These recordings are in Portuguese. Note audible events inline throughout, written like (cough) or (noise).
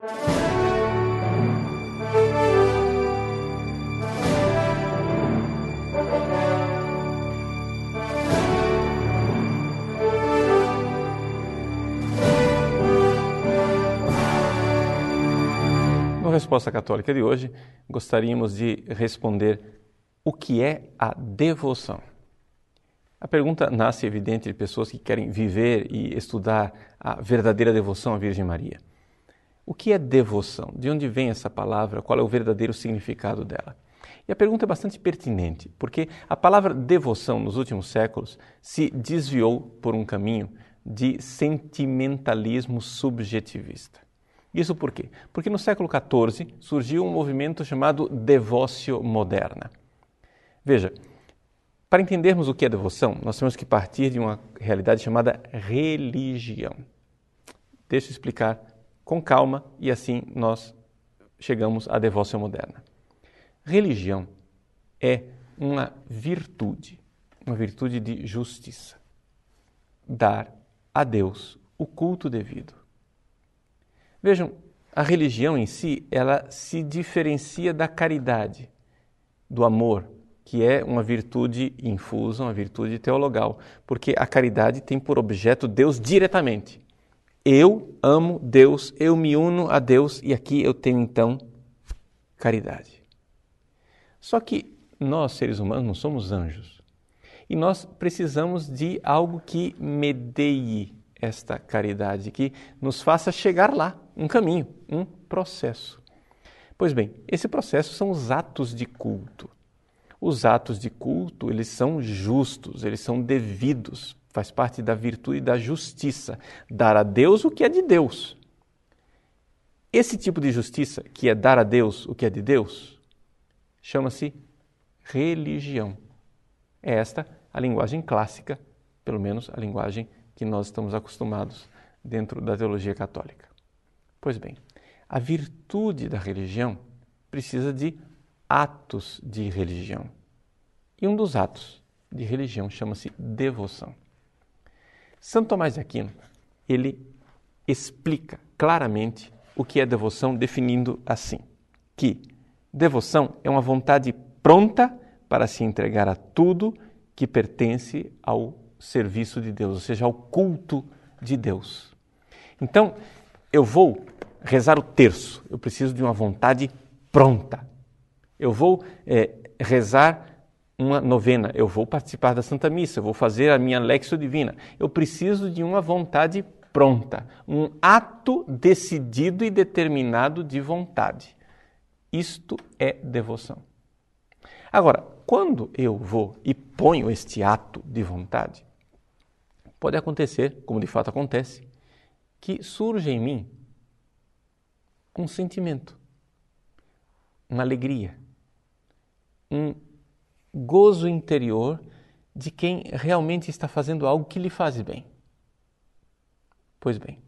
No Resposta Católica de hoje, gostaríamos de responder o que é a devoção. A pergunta nasce evidente de pessoas que querem viver e estudar a verdadeira devoção à Virgem Maria. O que é devoção? De onde vem essa palavra? Qual é o verdadeiro significado dela? E a pergunta é bastante pertinente, porque a palavra devoção nos últimos séculos se desviou por um caminho de sentimentalismo subjetivista. Isso por quê? Porque no século XIV surgiu um movimento chamado devócio moderna. Veja, para entendermos o que é devoção, nós temos que partir de uma realidade chamada religião. Deixa eu explicar com calma e assim nós chegamos à devoção moderna. Religião é uma virtude, uma virtude de justiça. Dar a Deus o culto devido. Vejam, a religião em si, ela se diferencia da caridade, do amor, que é uma virtude infusa, uma virtude teologal, porque a caridade tem por objeto Deus diretamente. Eu amo Deus, eu me uno a Deus e aqui eu tenho então caridade. Só que nós, seres humanos, não somos anjos. E nós precisamos de algo que medeie esta caridade, que nos faça chegar lá, um caminho, um processo. Pois bem, esse processo são os atos de culto. Os atos de culto, eles são justos, eles são devidos, faz parte da virtude da justiça, dar a Deus o que é de Deus. Esse tipo de justiça, que é dar a Deus o que é de Deus, chama-se religião. É esta a linguagem clássica, pelo menos a linguagem que nós estamos acostumados dentro da teologia católica. Pois bem, a virtude da religião precisa de atos de religião. E um dos atos de religião chama-se devoção. Santo Tomás de Aquino, ele explica claramente o que é devoção, definindo assim: que devoção é uma vontade pronta para se entregar a tudo que pertence ao serviço de Deus, ou seja, ao culto de Deus. Então, eu vou rezar o terço, eu preciso de uma vontade pronta, eu vou é, rezar uma novena, eu vou participar da Santa Missa, eu vou fazer a minha Lexio Divina. Eu preciso de uma vontade pronta, um ato decidido e determinado de vontade. Isto é devoção. Agora, quando eu vou e ponho este ato de vontade, pode acontecer, como de fato acontece, que surja em mim um sentimento, uma alegria, um gozo interior de quem realmente está fazendo algo que lhe faz bem. Pois bem,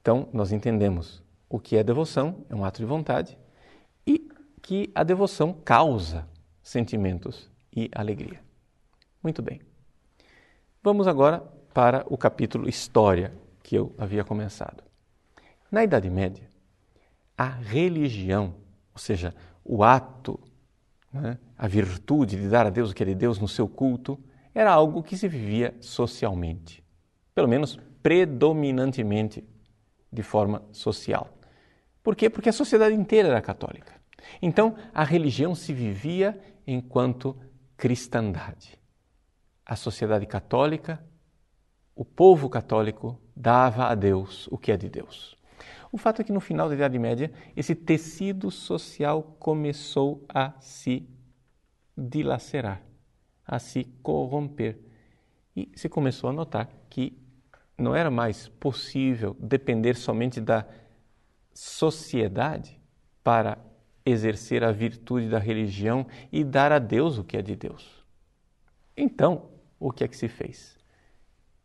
então nós entendemos o que é devoção, é um ato de vontade, e que a devoção causa sentimentos e alegria. Muito bem. Vamos agora para o capítulo História que eu havia começado. Na Idade Média, a religião, ou seja, o ato né, a virtude de dar a Deus o que é de Deus no seu culto, era algo que se vivia socialmente, pelo menos predominantemente de forma social. Por quê? Porque a sociedade inteira era católica. Então, a religião se vivia enquanto cristandade. A sociedade católica, o povo católico, dava a Deus o que é de Deus. O fato é que no final da Idade Média, esse tecido social começou a se dilacerar, a se corromper. E se começou a notar que não era mais possível depender somente da sociedade para exercer a virtude da religião e dar a Deus o que é de Deus. Então, o que é que se fez?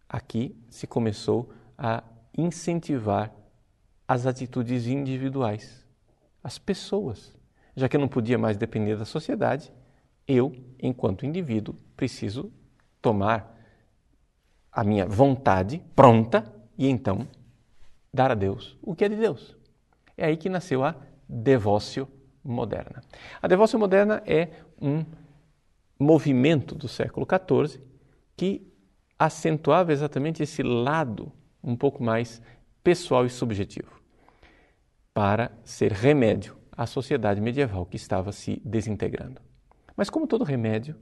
Aqui se começou a incentivar as atitudes individuais, as pessoas. Já que eu não podia mais depender da sociedade, eu, enquanto indivíduo, preciso tomar a minha vontade pronta e então dar a Deus o que é de Deus. É aí que nasceu a devócio moderna. A devócio moderna é um movimento do século XIV que acentuava exatamente esse lado um pouco mais pessoal e subjetivo para ser remédio à sociedade medieval que estava se desintegrando. Mas como todo remédio,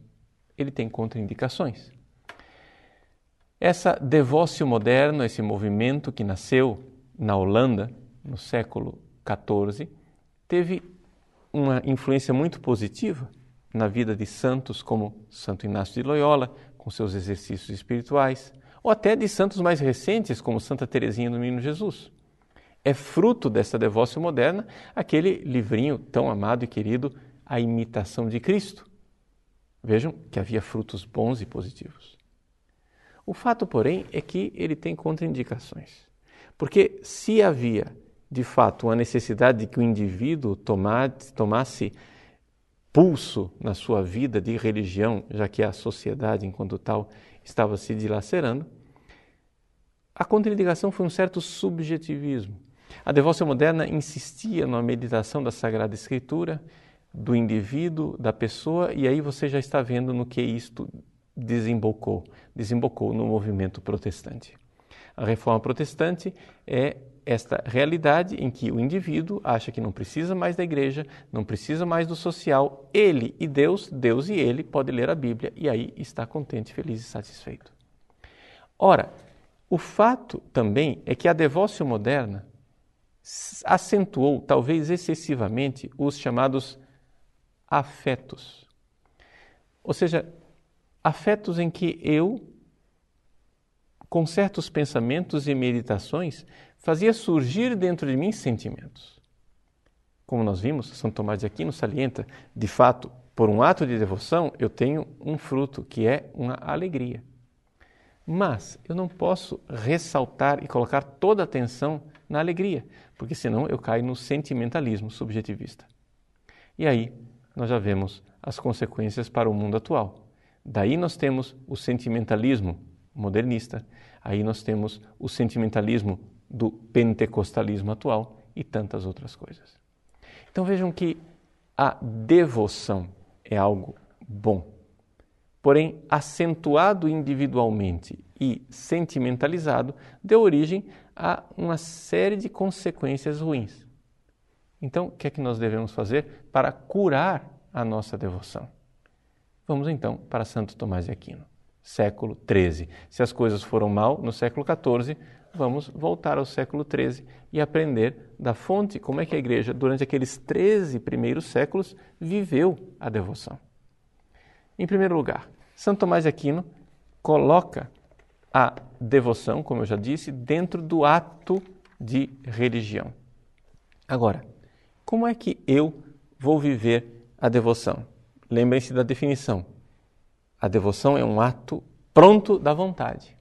ele tem contraindicações. Essa devócio moderno, esse movimento que nasceu na Holanda no século XIV, teve uma influência muito positiva na vida de santos como Santo Inácio de Loyola, com seus exercícios espirituais, ou até de santos mais recentes, como Santa Teresinha do Menino Jesus. É fruto dessa devócio moderna aquele livrinho tão amado e querido, A Imitação de Cristo. Vejam que havia frutos bons e positivos. O fato, porém, é que ele tem contraindicações. Porque se havia, de fato, uma necessidade de que o indivíduo tomasse pulso na sua vida de religião, já que a sociedade, enquanto tal, estava se dilacerando, a contraindicação foi um certo subjetivismo. A devócia moderna insistia na meditação da Sagrada Escritura, do indivíduo, da pessoa, e aí você já está vendo no que isto desembocou. Desembocou no movimento protestante. A reforma protestante é esta realidade em que o indivíduo acha que não precisa mais da igreja, não precisa mais do social, ele e Deus, Deus e ele, pode ler a Bíblia e aí está contente, feliz e satisfeito. Ora, o fato também é que a devócio moderna acentuou, talvez excessivamente, os chamados afetos. Ou seja, afetos em que eu, com certos pensamentos e meditações, fazia surgir dentro de mim sentimentos. Como nós vimos, São Tomás de Aquino salienta, de fato, por um ato de devoção, eu tenho um fruto, que é uma alegria. Mas eu não posso ressaltar e colocar toda a atenção na alegria, porque senão eu caio no sentimentalismo subjetivista. E aí nós já vemos as consequências para o mundo atual. Daí nós temos o sentimentalismo modernista, aí nós temos o sentimentalismo do pentecostalismo atual e tantas outras coisas. Então vejam que a devoção é algo bom, porém acentuado individualmente e sentimentalizado deu origem a uma série de consequências ruins. Então, o que é que nós devemos fazer para curar a nossa devoção? Vamos então para Santo Tomás de Aquino, século XIII. Se as coisas foram mal no século XIV, vamos voltar ao século XIII e aprender da fonte como é que a igreja, durante aqueles 13 primeiros séculos, viveu a devoção. Em primeiro lugar, Santo Tomás de Aquino coloca a devoção, como eu já disse, dentro do ato de religião. Agora, como é que eu vou viver a devoção? Lembrem-se da definição. A devoção é um ato pronto da vontade.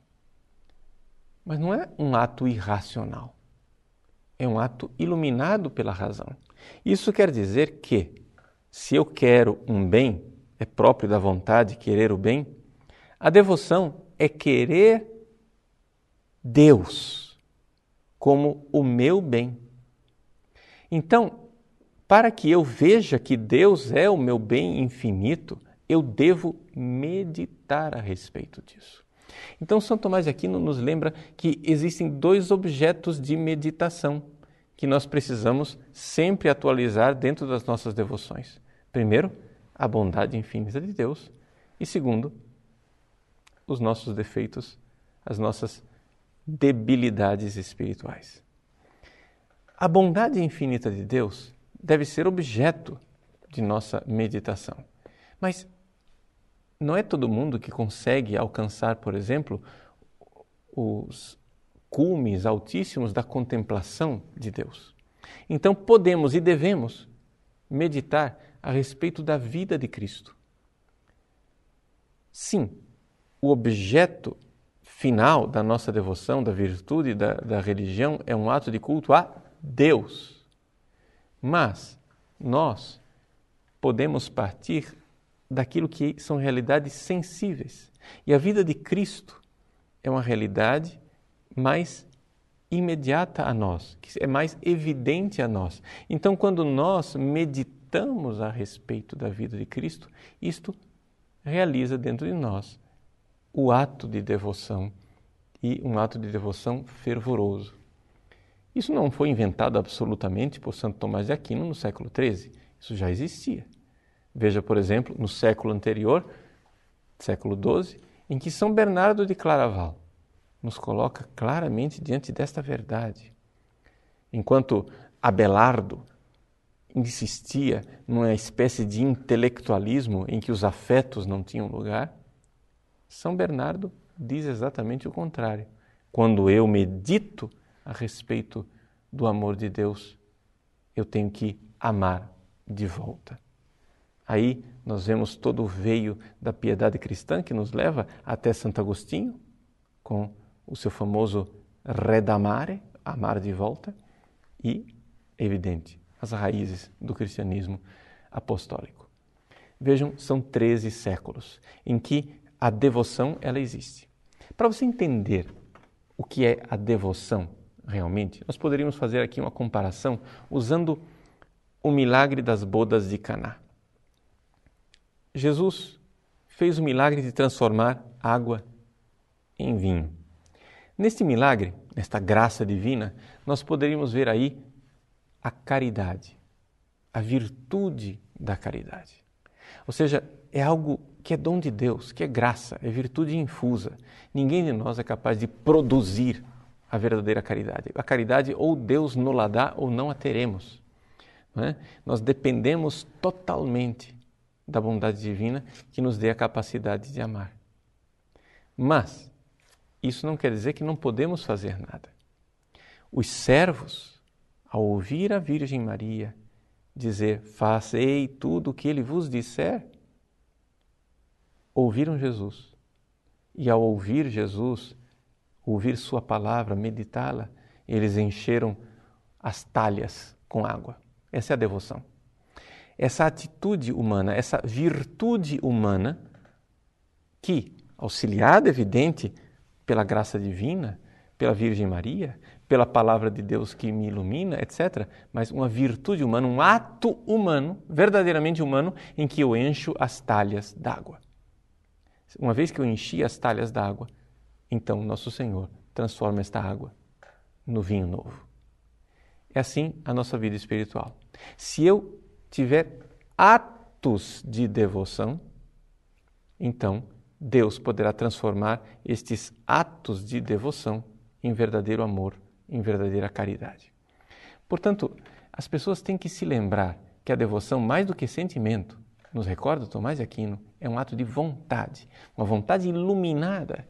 Mas não é um ato irracional. É um ato iluminado pela razão. Isso quer dizer que, se eu quero um bem, é próprio da vontade querer o bem, a devoção é querer Deus como o meu bem. Então, para que eu veja que Deus é o meu bem infinito, eu devo meditar a respeito disso. Então, São Tomás de Aquino nos lembra que existem dois objetos de meditação que nós precisamos sempre atualizar dentro das nossas devoções. Primeiro, a bondade infinita de Deus, e segundo, os nossos defeitos, as nossas debilidades espirituais. A bondade infinita de Deus deve ser objeto de nossa meditação. Mas não é todo mundo que consegue alcançar, por exemplo, os cumes altíssimos da contemplação de Deus. Então podemos e devemos meditar a respeito da vida de Cristo. Sim, o objeto final da nossa devoção, da virtude, da, da religião é um ato de culto a Deus. Mas nós podemos partir daquilo que são realidades sensíveis. E a vida de Cristo é uma realidade mais imediata a nós, que é mais evidente a nós. Então, quando nós meditamos a respeito da vida de Cristo, isto realiza dentro de nós o ato de devoção e um ato de devoção fervoroso. Isso não foi inventado absolutamente por Santo Tomás de Aquino no século XIII, isso já existia. Veja, por exemplo, no século anterior, século XII, em que São Bernardo de Claraval nos coloca claramente diante desta verdade. Enquanto Abelardo insistia numa espécie de intelectualismo em que os afetos não tinham lugar, São Bernardo diz exatamente o contrário. Quando eu medito a respeito do amor de Deus, eu tenho que amar de volta. Aí nós vemos todo o veio da piedade cristã que nos leva até Santo Agostinho, com o seu famoso redamare, amar de volta, e, evidente, as raízes do cristianismo apostólico. Vejam, são 13 séculos em que a devoção ela existe. Para você entender o que é a devoção realmente, nós poderíamos fazer aqui uma comparação usando o milagre das bodas de Caná. Jesus fez o milagre de transformar água em vinho. Neste milagre, nesta graça divina, nós poderíamos ver aí a caridade, a virtude da caridade. Ou seja, é algo que é dom de Deus, que é graça, é virtude infusa. Ninguém de nós é capaz de produzir a verdadeira caridade. A caridade ou Deus nos la dá ou não a teremos. Não é? Nós dependemos totalmente da bondade divina que nos dê a capacidade de amar. Mas isso não quer dizer que não podemos fazer nada. Os servos, ao ouvir a Virgem Maria dizer: Fazei tudo o que ele vos disser, ouviram Jesus. E ao ouvir Jesus, ouvir Sua palavra, meditá-la, eles encheram as talhas com água. Essa é a devoção. Essa atitude humana, essa virtude humana, que, auxiliada, evidente, pela graça divina, pela Virgem Maria, pela palavra de Deus que me ilumina, etc. Mas uma virtude humana, um ato humano, verdadeiramente humano, em que eu encho as talhas d'água. Uma vez que eu enchi as talhas d'água, então Nosso Senhor transforma esta água no vinho novo. É assim a nossa vida espiritual. Se eu tiver atos de devoção, então Deus poderá transformar estes atos de devoção em verdadeiro amor, em verdadeira caridade. Portanto, as pessoas têm que se lembrar que a devoção, mais do que sentimento, nos recorda Tomás de Aquino, é um ato de vontade, uma vontade iluminada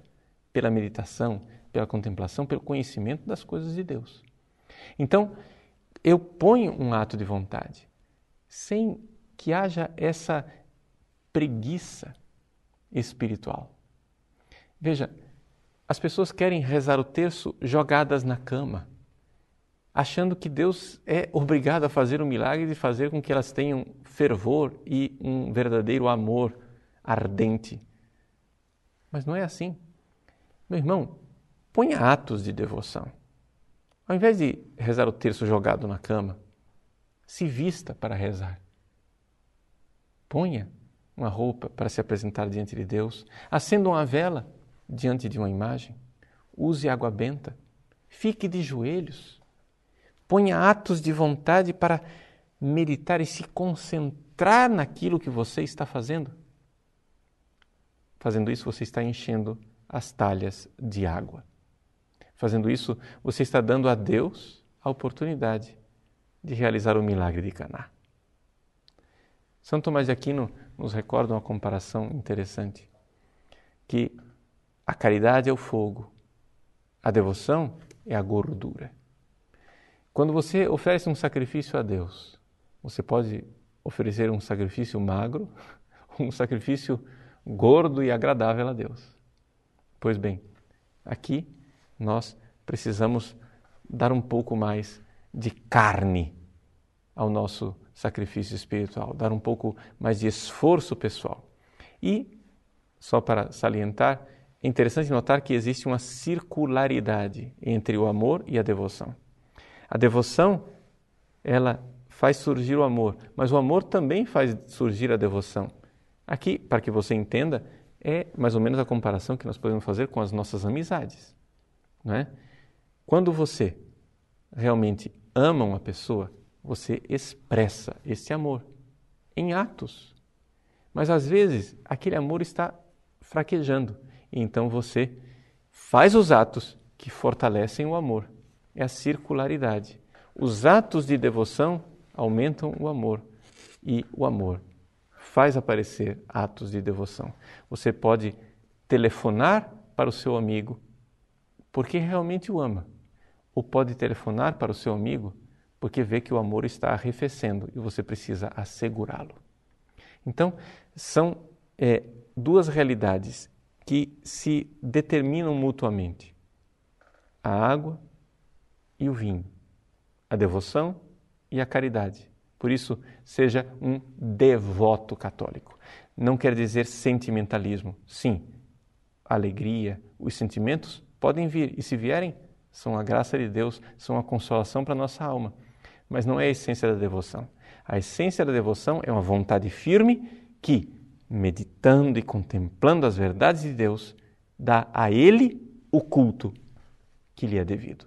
pela meditação, pela contemplação, pelo conhecimento das coisas de Deus. Então, eu ponho um ato de vontade, sem que haja essa preguiça espiritual. Veja, as pessoas querem rezar o terço jogadas na cama, achando que Deus é obrigado a fazer o milagre de fazer com que elas tenham fervor e um verdadeiro amor ardente. Mas não é assim. Meu irmão, ponha atos de devoção. Ao invés de rezar o terço jogado na cama, se vista para rezar. Ponha uma roupa para se apresentar diante de Deus, acenda uma vela diante de uma imagem, use água benta, fique de joelhos, ponha atos de vontade para meditar e se concentrar naquilo que você está fazendo. Fazendo isso, você está enchendo as talhas de água. Fazendo isso, você está dando a Deus a oportunidade de realizar o milagre de Caná. Santo Tomás de Aquino nos recorda uma comparação interessante, que a caridade é o fogo, a devoção é a gordura. Quando você oferece um sacrifício a Deus, você pode oferecer um sacrifício magro, (laughs) um sacrifício gordo e agradável a Deus. Pois bem, aqui nós precisamos dar um pouco mais de carne ao nosso sacrifício espiritual, dar um pouco mais de esforço pessoal. E, só para salientar, é interessante notar que existe uma circularidade entre o amor e a devoção. A devoção, ela faz surgir o amor, mas o amor também faz surgir a devoção. Aqui, para que você entenda, é mais ou menos a comparação que nós podemos fazer com as nossas amizades. Não é? Quando você realmente ama uma pessoa, você expressa esse amor em atos. Mas às vezes aquele amor está fraquejando, então você faz os atos que fortalecem o amor. É a circularidade. Os atos de devoção aumentam o amor e o amor faz aparecer atos de devoção. Você pode telefonar para o seu amigo porque realmente o ama, ou pode telefonar para o seu amigo porque vê que o amor está arrefecendo e você precisa assegurá-lo. Então, são é, duas realidades que se determinam mutuamente: a água e o vinho, a devoção e a caridade. Por isso, seja um devoto católico. Não quer dizer sentimentalismo. Sim, alegria, os sentimentos podem vir e, se vierem, são a graça de Deus, são a consolação para nossa alma. Mas não é a essência da devoção. A essência da devoção é uma vontade firme que, meditando e contemplando as verdades de Deus, dá a Ele o culto que lhe é devido.